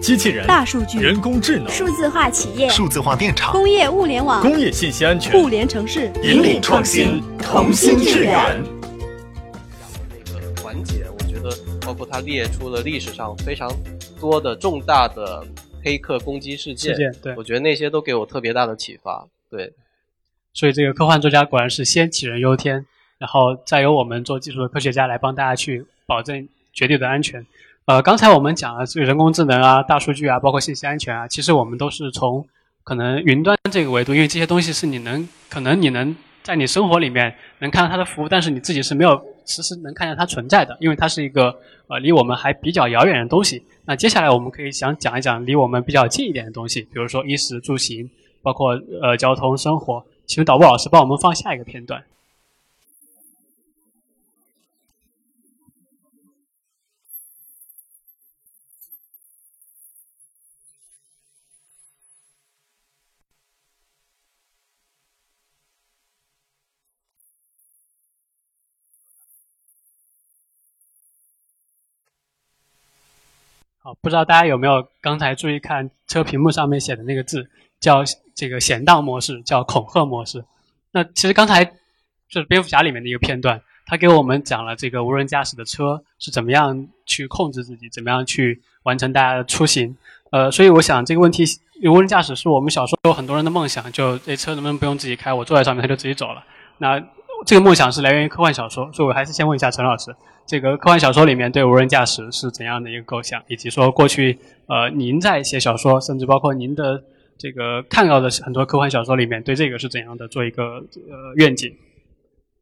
机器人、大数据、人工智能、数字化企业、数字化电厂、工业物联网、工业信息安全、互联城市，引领创新，同心致远。那个环节，我觉得包括它列出了历史上非常多的重大的黑客攻击事件，事件对我觉得那些都给我特别大的启发。对，所以这个科幻作家果然是先杞人忧天，然后再由我们做技术的科学家来帮大家去保证绝对的安全。呃，刚才我们讲了这个人工智能啊、大数据啊，包括信息安全啊，其实我们都是从可能云端这个维度，因为这些东西是你能可能你能在你生活里面能看到它的服务，但是你自己是没有实时能看见它存在的，因为它是一个呃离我们还比较遥远的东西。那接下来我们可以想讲一讲离我们比较近一点的东西，比如说衣食住行，包括呃交通生活。请导播老师帮我们放下一个片段。好，不知道大家有没有刚才注意看车屏幕上面写的那个字，叫这个闲荡模式，叫恐吓模式。那其实刚才就是蝙蝠侠里面的一个片段，他给我们讲了这个无人驾驶的车是怎么样去控制自己，怎么样去完成大家的出行。呃，所以我想这个问题，无人驾驶是我们小时候有很多人的梦想，就这车能不能不用自己开，我坐在上面它就自己走了。那这个梦想是来源于科幻小说，所以我还是先问一下陈老师，这个科幻小说里面对无人驾驶是怎样的一个构想，以及说过去呃您在写小说，甚至包括您的这个看到的很多科幻小说里面对这个是怎样的做一个呃愿景？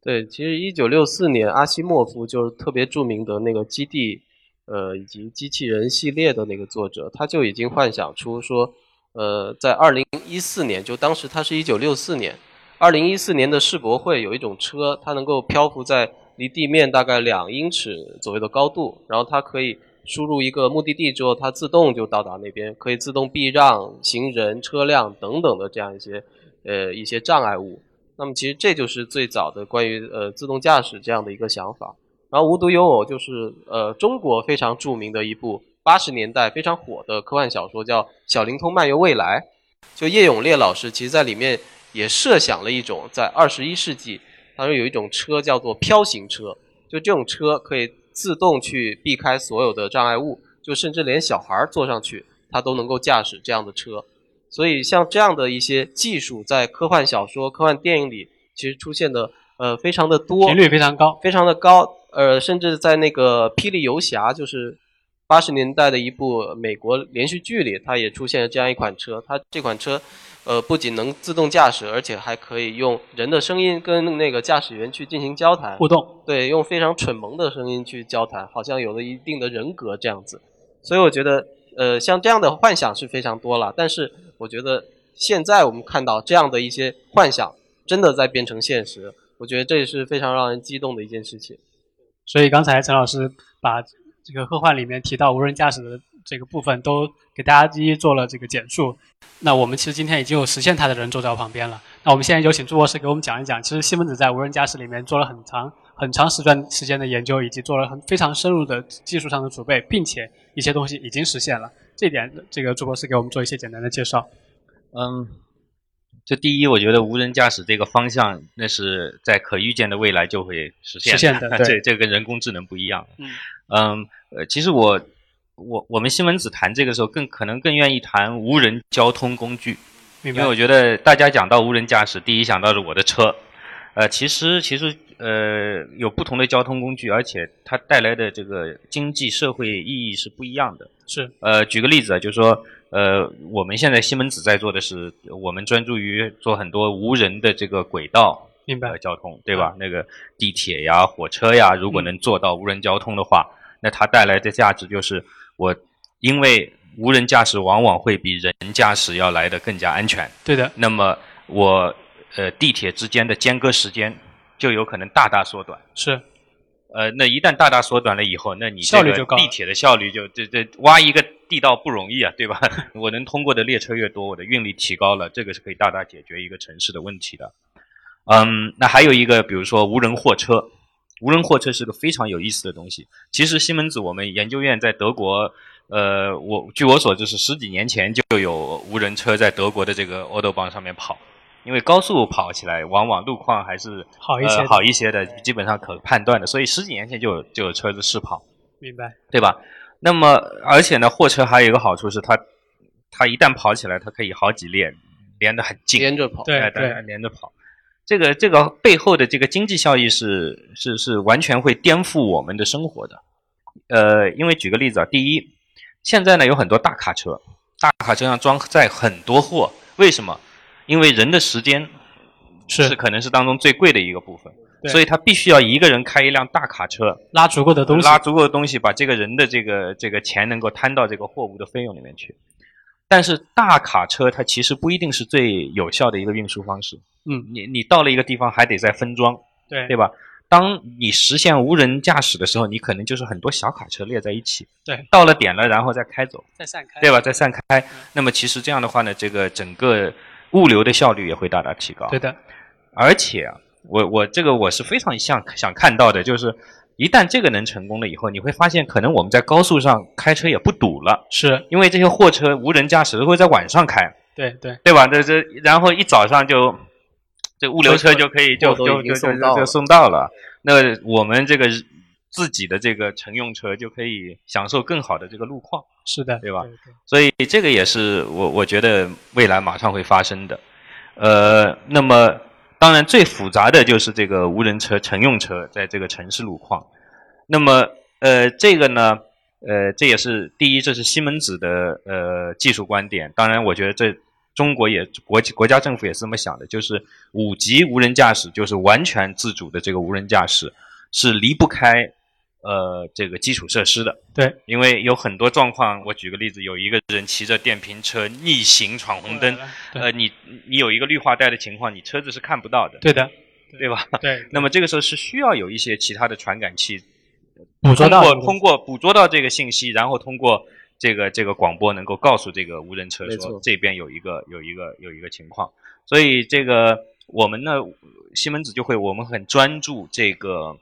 对，其实一九六四年，阿西莫夫就是特别著名的那个《基地》呃以及机器人系列的那个作者，他就已经幻想出说，呃，在二零一四年，就当时他是一九六四年。二零一四年的世博会有一种车，它能够漂浮在离地面大概两英尺左右的高度，然后它可以输入一个目的地之后，它自动就到达那边，可以自动避让行人、车辆等等的这样一些呃一些障碍物。那么其实这就是最早的关于呃自动驾驶这样的一个想法。然后无独有偶，就是呃中国非常著名的一部八十年代非常火的科幻小说，叫《小灵通漫游未来》，就叶永烈老师其实在里面。也设想了一种在二十一世纪，他说有一种车叫做飘行车，就这种车可以自动去避开所有的障碍物，就甚至连小孩坐上去，他都能够驾驶这样的车。所以像这样的一些技术，在科幻小说、科幻电影里，其实出现的呃非常的多，频率非常高，非常的高。呃，甚至在那个《霹雳游侠》，就是八十年代的一部美国连续剧里，它也出现了这样一款车。它这款车。呃，不仅能自动驾驶，而且还可以用人的声音跟那个驾驶员去进行交谈互动。对，用非常蠢萌的声音去交谈，好像有了一定的人格这样子。所以我觉得，呃，像这样的幻想是非常多了。但是我觉得现在我们看到这样的一些幻想真的在变成现实，我觉得这也是非常让人激动的一件事情。所以刚才陈老师把这个科幻里面提到无人驾驶的这个部分都给大家一一做了这个简述。那我们其实今天已经有实现它的人坐在我旁边了。那我们现在有请朱博士给我们讲一讲，其实西门子在无人驾驶里面做了很长、很长时段时间的研究，以及做了很非常深入的技术上的储备，并且一些东西已经实现了。这点，这个朱博士给我们做一些简单的介绍。嗯，这第一，我觉得无人驾驶这个方向，那是在可预见的未来就会实现。实现的，这这跟人工智能不一样。嗯嗯，呃，其实我。我我们西门子谈这个时候，更可能更愿意谈无人交通工具，因为我觉得大家讲到无人驾驶，第一想到是我的车，呃，其实其实呃有不同的交通工具，而且它带来的这个经济社会意义是不一样的。是，呃，举个例子啊，就是说，呃，我们现在西门子在做的是，我们专注于做很多无人的这个轨道，明白？交通对吧？那个地铁呀、火车呀，如果能做到无人交通的话，那它带来的价值就是。我因为无人驾驶往往会比人驾驶要来的更加安全。对的。那么我呃地铁之间的间隔时间就有可能大大缩短。是。呃，那一旦大大缩短了以后，那你效率就高。地铁的效率就这这挖一个地道不容易啊，对吧？我能通过的列车越多，我的运力提高了，这个是可以大大解决一个城市的问题的。嗯，那还有一个，比如说无人货车。无人货车是个非常有意思的东西。其实西门子我们研究院在德国，呃，我据我所知是十几年前就有无人车在德国的这个 Autobahn 上面跑，因为高速跑起来往往路况还是好一些好一些的，基本上可判断的，所以十几年前就有就有车子试跑，明白，对吧？那么而且呢，货车还有一个好处是它它一旦跑起来，它可以好几列连得很近，连着跑，对对，连着跑。这个这个背后的这个经济效益是是是完全会颠覆我们的生活的，呃，因为举个例子啊，第一，现在呢有很多大卡车，大卡车上装载很多货，为什么？因为人的时间是可能是当中最贵的一个部分，所以他必须要一个人开一辆大卡车，拉足够的东西，拉足够的东西，把这个人的这个这个钱能够摊到这个货物的费用里面去。但是大卡车它其实不一定是最有效的一个运输方式。嗯，你你到了一个地方还得再分装，对对吧？当你实现无人驾驶的时候，你可能就是很多小卡车列在一起，对，到了点了然后再开走，再散开，对吧？再散开。那么其实这样的话呢，这个整个物流的效率也会大大提高。对的，而且啊，我我这个我是非常想想看到的，就是。一旦这个能成功了以后，你会发现可能我们在高速上开车也不堵了，是。因为这些货车无人驾驶都会在晚上开，对对。对吧？这这然后一早上就这物流车就可以就就就就就送到了，那我们这个自己的这个乘用车就可以享受更好的这个路况，是的，对吧？所以这个也是我我觉得未来马上会发生的，呃，那么。当然，最复杂的就是这个无人车、乘用车在这个城市路况。那么，呃，这个呢，呃，这也是第一，这是西门子的呃技术观点。当然，我觉得这中国也国国家政府也是这么想的，就是五级无人驾驶，就是完全自主的这个无人驾驶，是离不开。呃，这个基础设施的，对，因为有很多状况，我举个例子，有一个人骑着电瓶车逆行闯红灯，呃，你你有一个绿化带的情况，你车子是看不到的，对的，对吧？对。那么这个时候是需要有一些其他的传感器，捕捉到通过捕捉到这个信息，然后通过这个这个广播能够告诉这个无人车说这边有一个有一个有一个情况，所以这个我们呢，西门子就会我们很专注这个。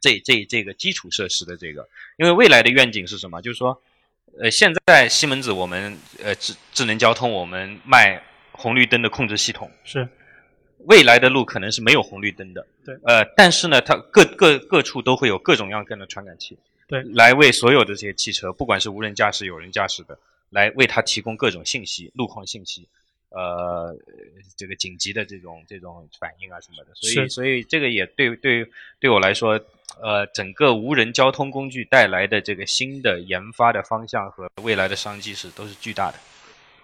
这这这个基础设施的这个，因为未来的愿景是什么？就是说，呃，现在西门子我们呃智智能交通，我们卖红绿灯的控制系统是，未来的路可能是没有红绿灯的，对，呃，但是呢，它各各各处都会有各种各样的传感器，对，来为所有的这些汽车，不管是无人驾驶、有人驾驶的，来为它提供各种信息、路况信息。呃，这个紧急的这种这种反应啊什么的，所以所以这个也对对对我来说，呃，整个无人交通工具带来的这个新的研发的方向和未来的商机是都是巨大的。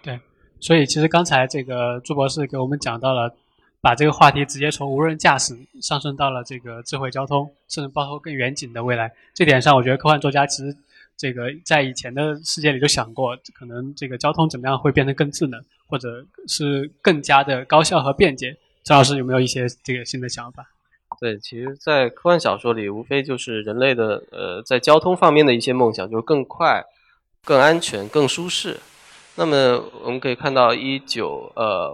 对，所以其实刚才这个朱博士给我们讲到了，把这个话题直接从无人驾驶上升到了这个智慧交通，甚至包括更远景的未来。这点上，我觉得科幻作家其实。这个在以前的世界里就想过，可能这个交通怎么样会变得更智能，或者是更加的高效和便捷。张老师有没有一些这个新的想法？对，其实，在科幻小说里，无非就是人类的呃，在交通方面的一些梦想，就是更快、更安全、更舒适。那么我们可以看到，一九呃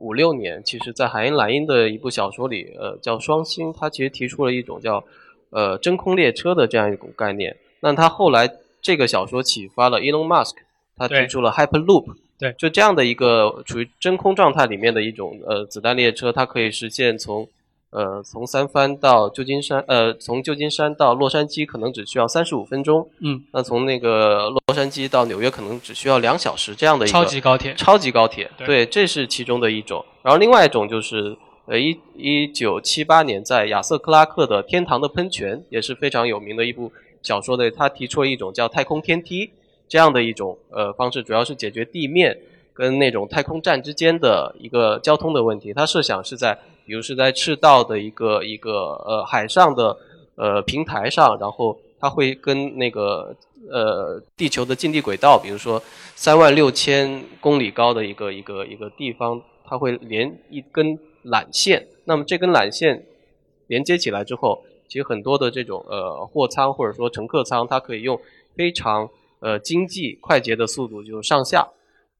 五六年，其实在海因莱因的一部小说里，呃，叫《双星》，他其实提出了一种叫呃真空列车的这样一种概念。那他后来。这个小说启发了 Elon Musk，他提出了 Hyperloop，对，就这样的一个处于真空状态里面的一种呃子弹列车，它可以实现从呃从三藩到旧金山，呃从旧金山到洛杉矶可能只需要三十五分钟，嗯，那从那个洛杉矶到纽约可能只需要两小时这样的一个超级高铁，超级高铁，对，这是其中的一种。然后另外一种就是呃一一九七八年在亚瑟克拉克的《天堂的喷泉》也是非常有名的一部。小说的他提出了一种叫太空天梯这样的一种呃方式，主要是解决地面跟那种太空站之间的一个交通的问题。他设想是在，比如是在赤道的一个一个呃海上的呃平台上，然后它会跟那个呃地球的近地轨道，比如说三万六千公里高的一个一个一个地方，它会连一根缆线。那么这根缆线连接起来之后。其实很多的这种呃货舱或者说乘客舱，它可以用非常呃经济快捷的速度就上下，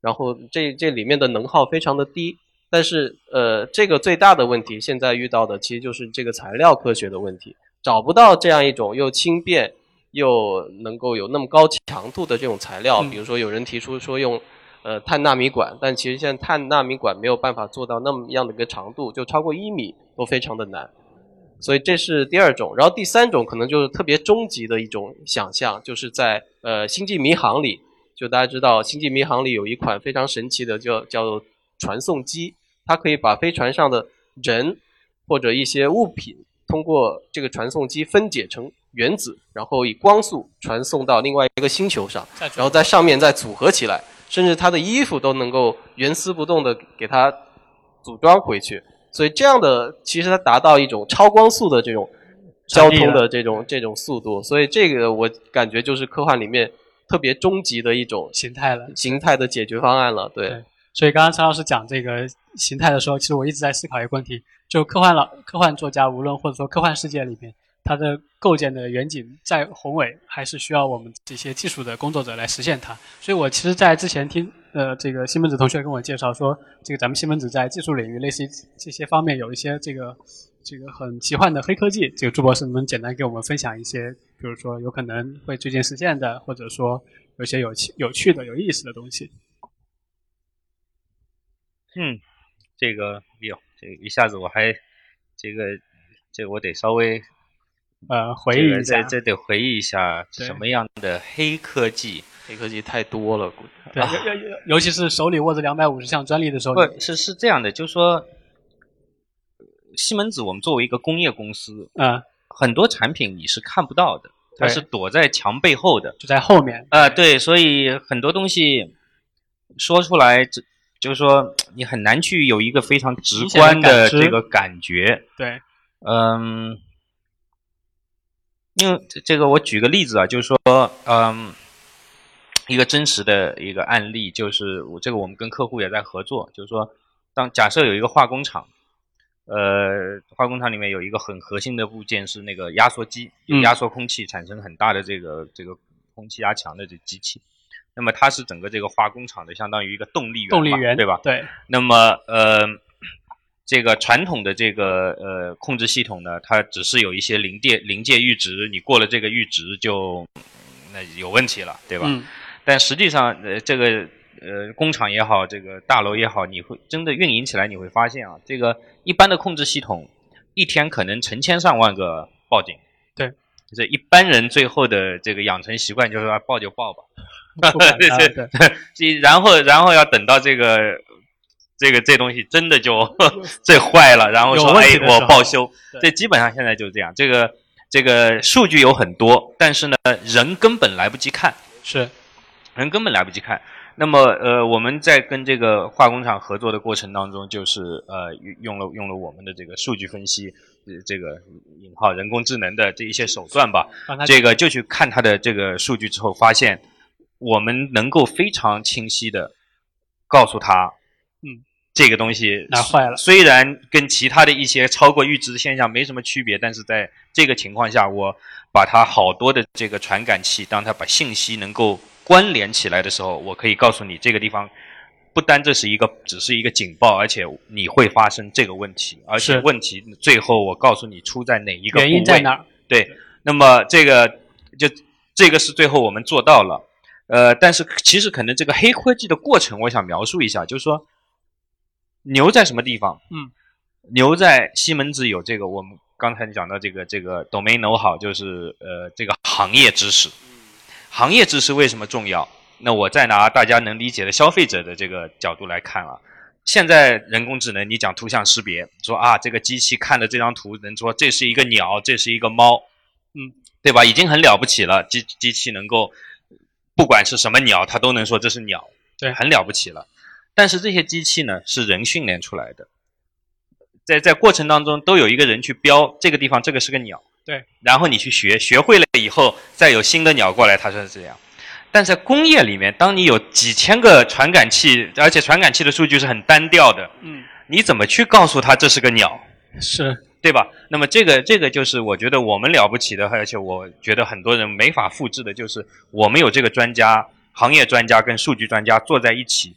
然后这这里面的能耗非常的低，但是呃这个最大的问题现在遇到的其实就是这个材料科学的问题，找不到这样一种又轻便又能够有那么高强度的这种材料，嗯比如说有人提出说用呃碳纳米管，但其实现在碳纳米管没有办法做到那么样的一个长度，就超过一米都非常的难。所以这是第二种，然后第三种可能就是特别终极的一种想象，就是在呃星际迷航里，就大家知道星际迷航里有一款非常神奇的叫叫做传送机，它可以把飞船上的人或者一些物品通过这个传送机分解成原子，然后以光速传送到另外一个星球上，然后在上面再组合起来，甚至他的衣服都能够原丝不动的给它组装回去。所以这样的其实它达到一种超光速的这种交通的这种这种速度，所以这个我感觉就是科幻里面特别终极的一种形态了，形态的解决方案了。对，对所以刚刚陈老师讲这个形态的时候，其实我一直在思考一个问题：就科幻老科幻作家，无论或者说科幻世界里面，它的构建的远景再宏伟，还是需要我们这些技术的工作者来实现它。所以我其实，在之前听呃这个西门子同学跟我介绍说，这个咱们西门子在技术领域，类似于这些方面有一些这个这个很奇幻的黑科技。这个朱博士能简单给我们分享一些，比如说有可能会最近实现的，或者说有些有趣、有趣的、有意思的东西？嗯，这个哟，这个一下子我还这个这个我得稍微呃回忆一下，这这得回忆一下什么样的黑科技？黑科技太多了，估计。对，尤尤尤其是手里握着两百五十项专利的时候，不是是这样的，就是说西门子我们作为一个工业公司，嗯，很多产品你是看不到的，它是躲在墙背后的，就在后面。啊、呃，对，所以很多东西说出来，这就是说你很难去有一个非常直观的这个感觉，对，嗯，因为这个我举个例子啊，就是说，嗯。一个真实的一个案例，就是我这个我们跟客户也在合作，就是说，当假设有一个化工厂，呃，化工厂里面有一个很核心的部件是那个压缩机，压缩空气产生很大的这个这个空气压强的这机器，那么它是整个这个化工厂的相当于一个动力源，动力源对吧？对。那么呃，这个传统的这个呃控制系统呢，它只是有一些临界临界阈值，你过了这个阈值就那有问题了，对吧？嗯。但实际上，呃，这个呃工厂也好，这个大楼也好，你会真的运营起来，你会发现啊，这个一般的控制系统一天可能成千上万个报警。对，就是一般人最后的这个养成习惯就是说报就报吧，对对对，然后然后要等到这个这个这东西真的就 最坏了，然后说哎我报修，这基本上现在就是这样。这个这个数据有很多，但是呢人根本来不及看。是。人根本来不及看。那么，呃，我们在跟这个化工厂合作的过程当中，就是呃，用了用了我们的这个数据分析，呃、这个引号人工智能的这一些手段吧。这个就去看它的这个数据之后，发现我们能够非常清晰的告诉他，嗯，这个东西哪坏了。虽然跟其他的一些超过阈值的现象没什么区别，但是在这个情况下，我把它好多的这个传感器，当它把信息能够关联起来的时候，我可以告诉你这个地方不单这是一个只是一个警报，而且你会发生这个问题，而且问题最后我告诉你出在哪一个原因在哪儿？对，那么这个就这个是最后我们做到了，呃，但是其实可能这个黑科技的过程，我想描述一下，就是说牛在什么地方？嗯，牛在西门子有这个我们刚才讲到这个这个 domain know 好，就是呃这个行业知识。行业知识为什么重要？那我再拿大家能理解的消费者的这个角度来看啊，现在人工智能，你讲图像识别，说啊这个机器看的这张图能说这是一个鸟，这是一个猫，嗯，对吧？已经很了不起了，机机器能够不管是什么鸟，它都能说这是鸟，对，很了不起了。但是这些机器呢，是人训练出来的，在在过程当中都有一个人去标这个地方这个是个鸟。对，然后你去学，学会了以后，再有新的鸟过来，它是这样。但在工业里面，当你有几千个传感器，而且传感器的数据是很单调的，嗯，你怎么去告诉他这是个鸟？是对吧？那么这个这个就是我觉得我们了不起的，而且我觉得很多人没法复制的，就是我们有这个专家、行业专家跟数据专家坐在一起，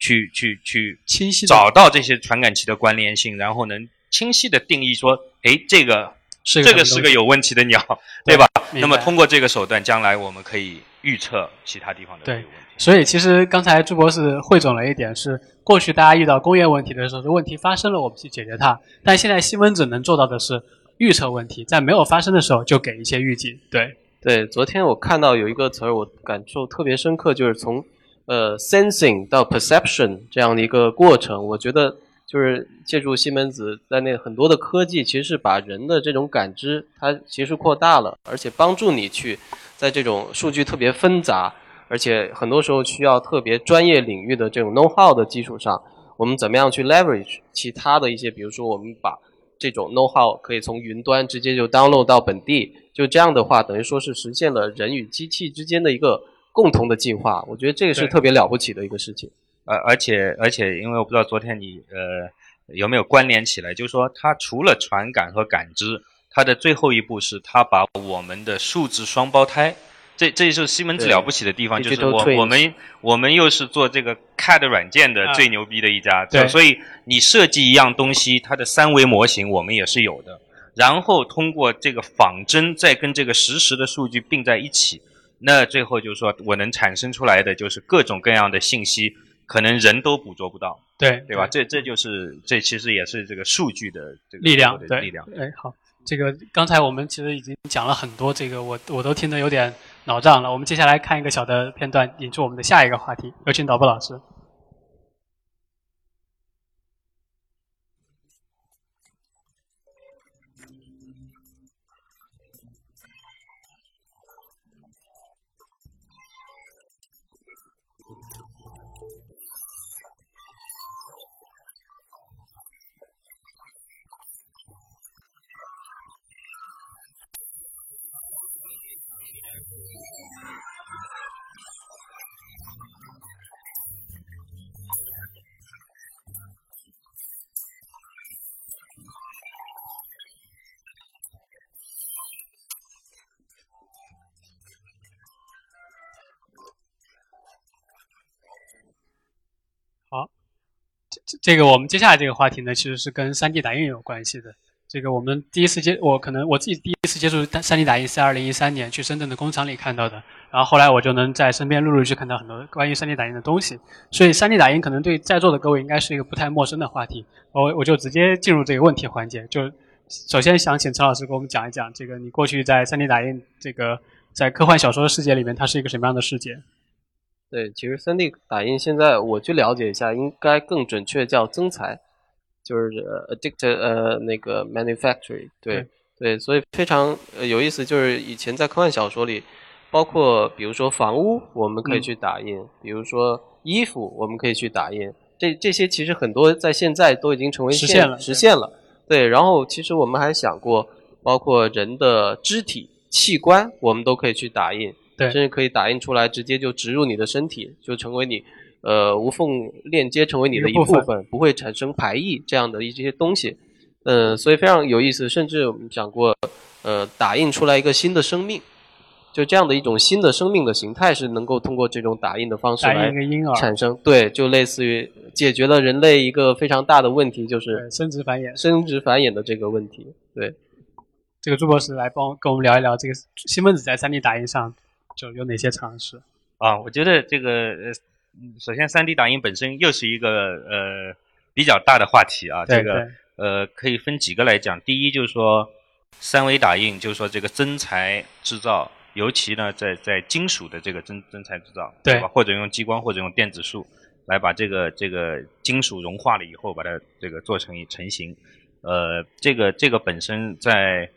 去去去清晰找到这些传感器的关联性，然后能清晰的定义说，哎，这个。是这个是个有问题的鸟，对吧？那么通过这个手段，将来我们可以预测其他地方的这个对问题。所以其实刚才朱博士汇总了一点是，过去大家遇到工业问题的时候，是问题发生了我们去解决它，但现在西门子能做到的是预测问题，在没有发生的时候就给一些预警。对，对，昨天我看到有一个词儿，我感受特别深刻，就是从呃 sensing 到 perception 这样的一个过程。我觉得就是借助西门子在内很多的科技，其实是把人的这种感知它其实扩大了，而且帮助你去在这种数据特别纷杂，而且很多时候需要特别专业领域的这种 know how 的基础上，我们怎么样去 leverage 其他的一些，比如说我们把这种 know how 可以从云端直接就 download 到本地，就这样的话，等于说是实现了人与机器之间的一个共同的进化。我觉得这个是特别了不起的一个事情。而而且而且，因为我不知道昨天你呃有没有关联起来，就是说它除了传感和感知，它的最后一步是它把我们的数字双胞胎。这这就是西门子了不起的地方，就是我我们我们又是做这个 CAD 软件的啊最牛逼的一家，对所以你设计一样东西，它的三维模型我们也是有的，然后通过这个仿真再跟这个实时的数据并在一起，那最后就是说我能产生出来的就是各种各样的信息，可能人都捕捉不到，对，对吧？这这就是这其实也是这个数据的这个力量，对的力量。哎，好，这个刚才我们其实已经讲了很多，这个我我都听得有点脑胀了。我们接下来看一个小的片段，引出我们的下一个话题。有请导播老师。这个我们接下来这个话题呢，其实是跟 3D 打印有关系的。这个我们第一次接，我可能我自己第一次接触 3D 打印是2013年去深圳的工厂里看到的，然后后来我就能在身边陆陆续续看到很多关于 3D 打印的东西，所以 3D 打印可能对在座的各位应该是一个不太陌生的话题。我我就直接进入这个问题环节，就首先想请陈老师给我们讲一讲，这个你过去在 3D 打印这个在科幻小说的世界里面，它是一个什么样的世界？对，其实 3D 打印现在我去了解一下，应该更准确叫增材，就是呃 addict 呃那个 manufacturing，对对，所以非常呃有意思，就是以前在科幻小说里，包括比如说房屋，我们可以嗯去打印，比如说衣服，我们可以去打印，这这些其实很多在现在都已经成为现实现了实现了。对，然后其实我们还想过，包括人的肢体器官，我们都可以去打印。对甚至可以打印出来，直接就植入你的身体，就成为你呃无缝链接，成为你的一部分部分，不会产生排异这样的一些东西。嗯，所以非常有意思，甚至我们讲过，呃，打印出来一个新的生命，就这样的一种新的生命的形态是能够通过这种打印的方式打来产生。对，就类似于解决了人类一个非常大的问题，就是生殖繁衍。生殖繁衍的这个问题。对。这个朱博士来帮跟我们聊一聊这个西门子在 3D 打印上就有哪些尝试？啊，我觉得这个呃，嗯首先 3D 打印本身又是一个呃比较大的话题啊，对这个呃可以分几个来讲。第一就是说三维打印，就是说这个真材制造，尤其呢在在金属的这个真真材制造，对吧？或者用激光或者用电子束来把这个这个金属融化了以后，把它这个做成一成型。呃，这个这个本身在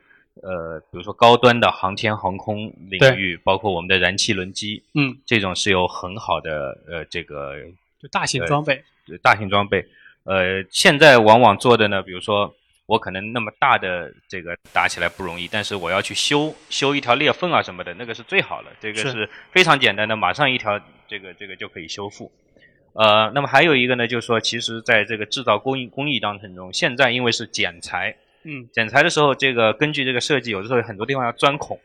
呃，比如说高端的航天航空领域，包括我们的燃气轮机，嗯，这种是有很好的呃这个就大型装备，呃大型装备。呃，现在往往做的呢，比如说我可能那么大的这个打起来不容易，但是我要去修修一条裂缝啊什么的，那个是最好的，这个是是非常简单的，马上一条这个这个就可以修复。呃，那么还有一个呢，就是说，其实在这个制造工艺工艺当程中，现在因为是剪裁，嗯，剪裁的时候，这个根据这个设计，有的时候很多地方要钻孔，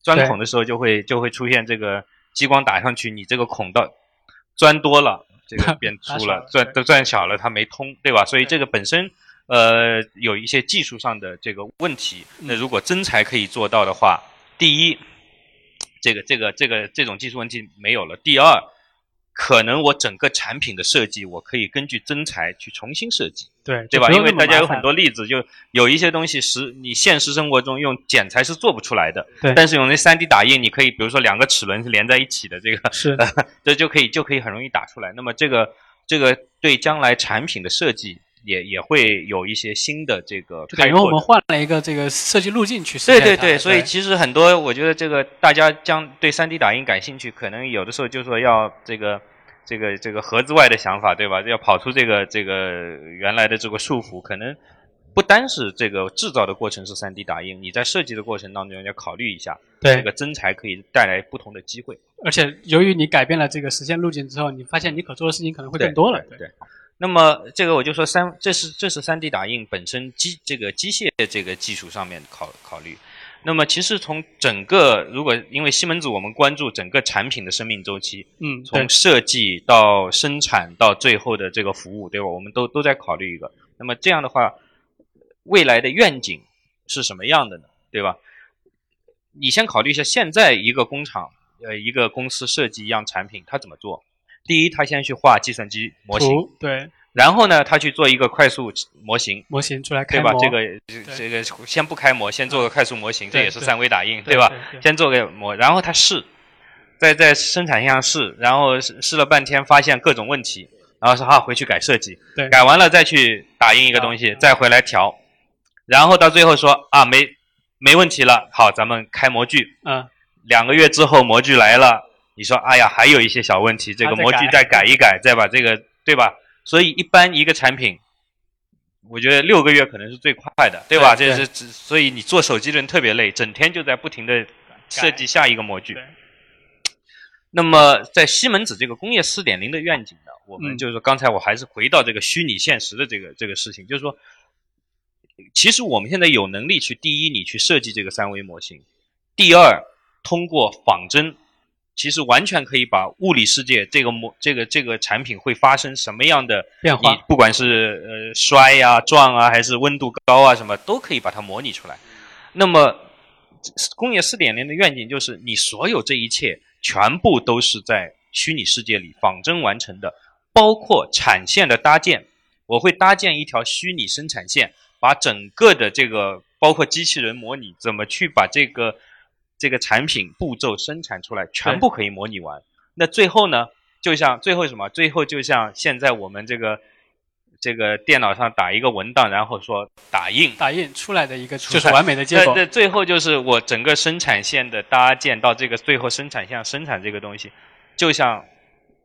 钻孔的时候就会就会出现这个激光打上去，你这个孔到钻多了，这个变粗了了，钻都钻小了，它没通，对吧？所以这个本身呃，有一些技术上的这个问题。那如果真材可以做到的话，第一，这个这个这个这种技术问题没有了；第二，可能我整个产品的设计，我可以根据真材去重新设计。对对吧？因为大家有很多例子，就有一些东西实你现实生活中用剪裁是做不出来的。对。但是用那 3D 打印，你可以比如说两个齿轮是连在一起的，这个是，这就可以就可以很容易打出来。那么这个这个对将来产品的设计也也会有一些新的这个。等于我们换了一个这个设计路径去。对对对，所以其实很多我觉得这个大家将对 3D 打印感兴趣，可能有的时候就说要这个。这个这个盒子外的想法，对吧？要跑出这个这个原来的这个束缚，可能不单是这个制造的过程是 3D 打印，你在设计的过程当中要考虑一下，对这个真材可以带来不同的机会。而且由于你改变了这个实现路径之后，你发现你可做的事情可能会更多了。对。那么这个我就说三，这是这是 3D 打印本身机这个机械这个技术上面考考虑。那么其实从整个，如果因为西门子我们关注整个产品的生命周期，嗯，从设计到生产到最后的这个服务，对吧？我们都都在考虑一个。那么这样的话，未来的愿景是什么样的呢？对吧？你先考虑一下，现在一个工厂，呃，一个公司设计一样产品，它怎么做？第一，它先去画计算机模型，对。然后呢，他去做一个快速模型，模型出来开对吧？这个这个先不开模，先做个快速模型，这也是三维打印，对吧？先做个模，然后他试，在在生产线上试，然后试了半天，发现各种问题，然后说好回去改设计，改完了再去打印一个东西，再回来调，然后到最后说啊没没问题了，好，咱们开模具，嗯，两个月之后模具来了，你说哎呀还有一些小问题，这个模具再改一改，再把这个对吧？所以一般一个产品，我觉得六个月可能是最快的，对吧？这是所以你做手机的人特别累，整天就在不停的设计下一个模具。那么在西门子这个工业四点零的愿景呢，我们就是说刚才我还是回到这个虚拟现实的这个这个事情，就是说，其实我们现在有能力去第一，你去设计这个三维模型；第二，通过仿真。其实完全可以把物理世界这个模这个这个产品会发生什么样的变化，不管是呃摔呀、撞啊，还是温度高啊，什么都可以把它模拟出来。那么，工业四点零的愿景就是，你所有这一切全部都是在虚拟世界里仿真完成的，包括产线的搭建。我会搭建一条虚拟生产线，把整个的这个包括机器人模拟，怎么去把这个。这个产品步骤生产出来全部可以模拟完，那最后呢，就像最后什么？最后就像现在我们这个这个电脑上打一个文档，然后说打印，打印出来的一个就是完美的结果。那最后就是我整个生产线的搭建到这个最后生产线生产这个东西，就像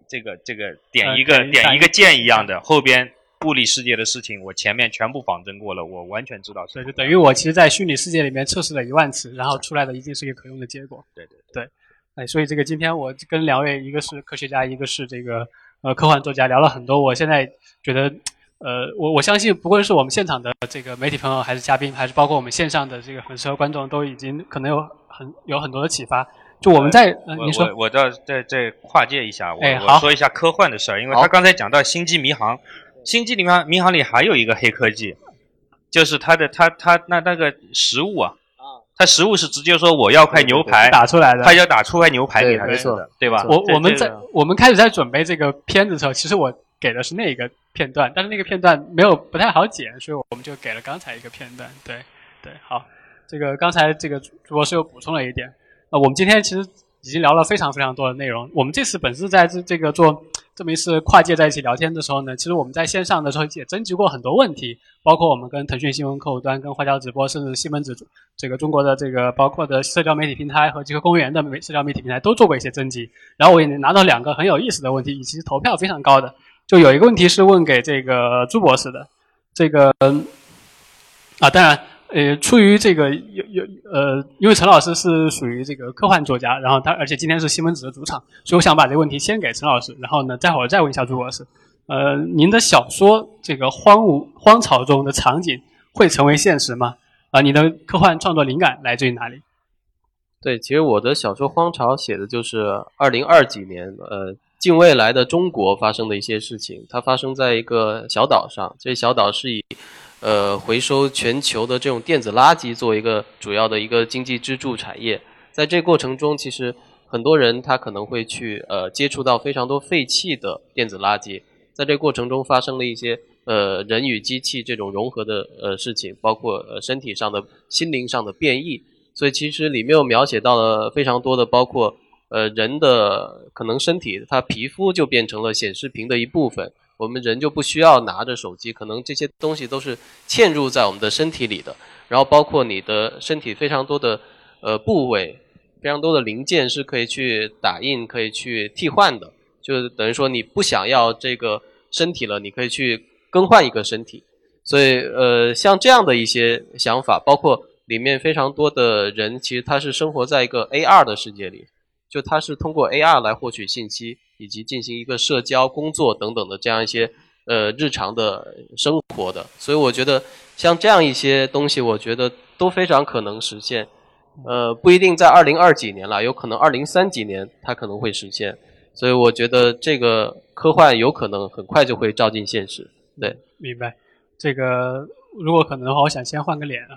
这个这个点一个点一个键一样的后边。物理世界的事情，我前面全部仿真过了，我完全知道。对，就等于我其实，在虚拟世界里面测试了一万次，然后出来的一定是一个可用的结果。对对对，哎，所以这个今天我跟两位，一个是科学家，一个是这个呃科幻作家，聊了很多。我现在觉得，呃，我我相信，不论是我们现场的这个媒体朋友，还是嘉宾，还是包括我们线上的这个粉丝和观众，都已经可能有很有很多的启发。就我们在，您说，我我再再跨界一下，我我说一下科幻的事儿，因为他刚才讲到星际迷航。星际里面民航里还有一个黑科技，就是它的它它那那个食物啊，它食物是直接说我要块牛排打出来的，它要打出块牛排给他吃的，对吧？我我们在我们开始在准备这个片子的时候，其实我给的是那个片段，但是那个片段没有不太好剪，所以我们就给了刚才一个片段。对对，好，这个刚才这个主播是又补充了一点，呃，我们今天其实已经聊了非常非常多的内容，我们这次本次在这这个做。这么一次跨界在一起聊天的时候呢，其实我们在线上的时候也征集过很多问题，包括我们跟腾讯新闻客户端、跟花椒直播，甚至西门子这个中国的这个包括的社交媒体平台和极客公园的媒社交媒体平台都做过一些征集。然后我也拿到两个很有意思的问题，以及投票非常高的。就有一个问题是问给这个朱博士的，这个啊，当然。呃，出于这个有有呃，因为陈老师是属于这个科幻作家，然后他而且今天是西门子的主场，所以我想把这个问题先给陈老师，然后呢，待会儿再问一下朱博士。呃，您的小说这个荒芜荒草中的场景会成为现实吗？啊，你的科幻创作灵感来自于哪里？对，其实我的小说《荒草》写的就是二零二几年，呃，近未来的中国发生的一些事情。它发生在一个小岛上，这小岛是以。呃回收全球的这种电子垃圾作为一个主要的一个经济支柱产业。在这过程中，其实很多人他可能会去呃接触到非常多废弃的电子垃圾，在这过程中发生了一些呃人与机器这种融合的呃事情，包括呃身体上的、心灵上的变异。所以其实里面又描写到了非常多的，包括呃人的可能身体，它皮肤就变成了显示屏的一部分，我们人就不需要拿着手机，可能这些东西都是嵌入在我们的身体里的。然后包括你的身体非常多的呃部位，非常多的零件是可以去打印、可以去替换的，就等于说你不想要这个身体了，你可以去更换一个身体。所以呃像这样的一些想法，包括。里面非常多的人，其实他是生活在一个 AR 的世界里，就它是通过 AR 来获取信息，以及进行一个社交、工作等等的这样一些呃日常的生活的。所以我觉得像这样一些东西，我觉得都非常可能实现。呃，不一定在二零二几年了，有可能二零三几年它可能会实现。所以我觉得这个科幻有可能很快就会照进现实。对，明白。这个如果可能的话，我想先换个脸啊。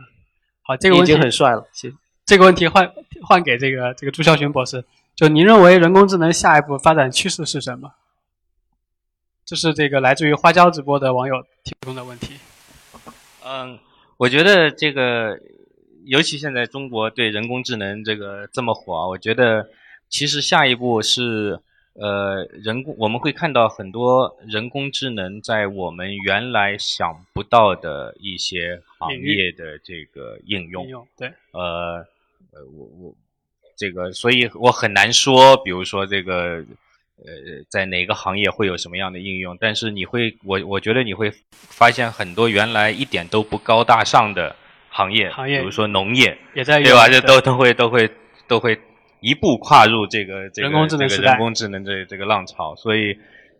好，这个问题已经很帅了。行。这个问题换换给这个这个朱孝群博士，就您认为人工智能下一步发展趋势是什么？这是这个来自于花椒直播的网友提供的问题。嗯，我觉得这个，尤其现在中国对人工智能这个这么火啊，我觉得其实下一步是。呃，人工我们会看到很多人工智能在我们原来想不到的一些行业的这个应用。应用对。呃，呃，我我这个，所以我很难说，比如说这个，呃，在哪个行业会有什么样的应用？但是你会，我我觉得你会发现很多原来一点都不高大上的行业，行业，比如说农业，也在对吧？这都都会都会都会。一步跨入这个这个人工智能这个人工智能这这个浪潮，所以，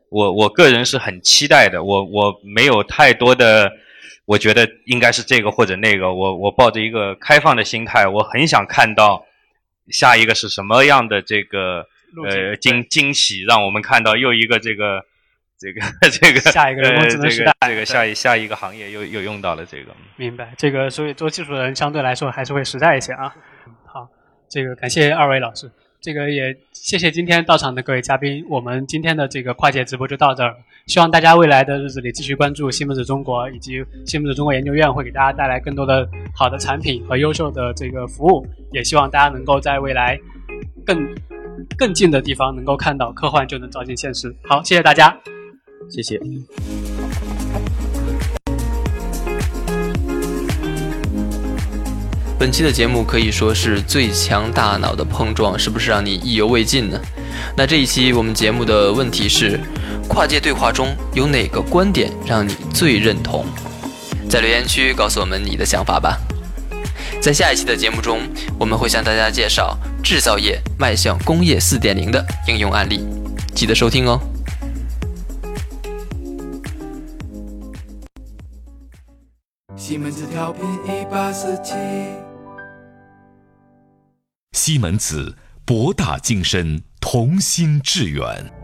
我我个人是很期待的。我我没有太多的，我觉得应该是这个或者那个。我我抱着一个开放的心态，我很想看到下一个是什么样的这个呃惊惊喜，让我们看到又一个这个 这个这个下一个人工智能时代，这个下一下一个行业又又用到了这个。明白，这个所以做技术的人相对来说还是会实在一些啊。好这个感谢二位老师，这个也谢谢今天到场的各位嘉宾。我们今天的这个跨界直播就到这儿，希望大家未来的日子里继续关注西门子中国以及西门子中国研究院，会给大家带来更多的好的产品和优秀的这个服务。也希望大家能够在未来更更近的地方能够看到科幻就能照进现实。好，谢谢大家，谢谢。本期的节目可以说是最强大脑的碰撞，是不是让你意犹未尽呢？那这一期我们节目的问题是：跨界对话中有哪个观点让你最认同？在留言区告诉我们你的想法吧。在下一期的节目中，我们会向大家介绍制造业迈向工业四点零的应用案例，记得收听哦。西门子调频一八四七。西门子，博大精深，同心致远。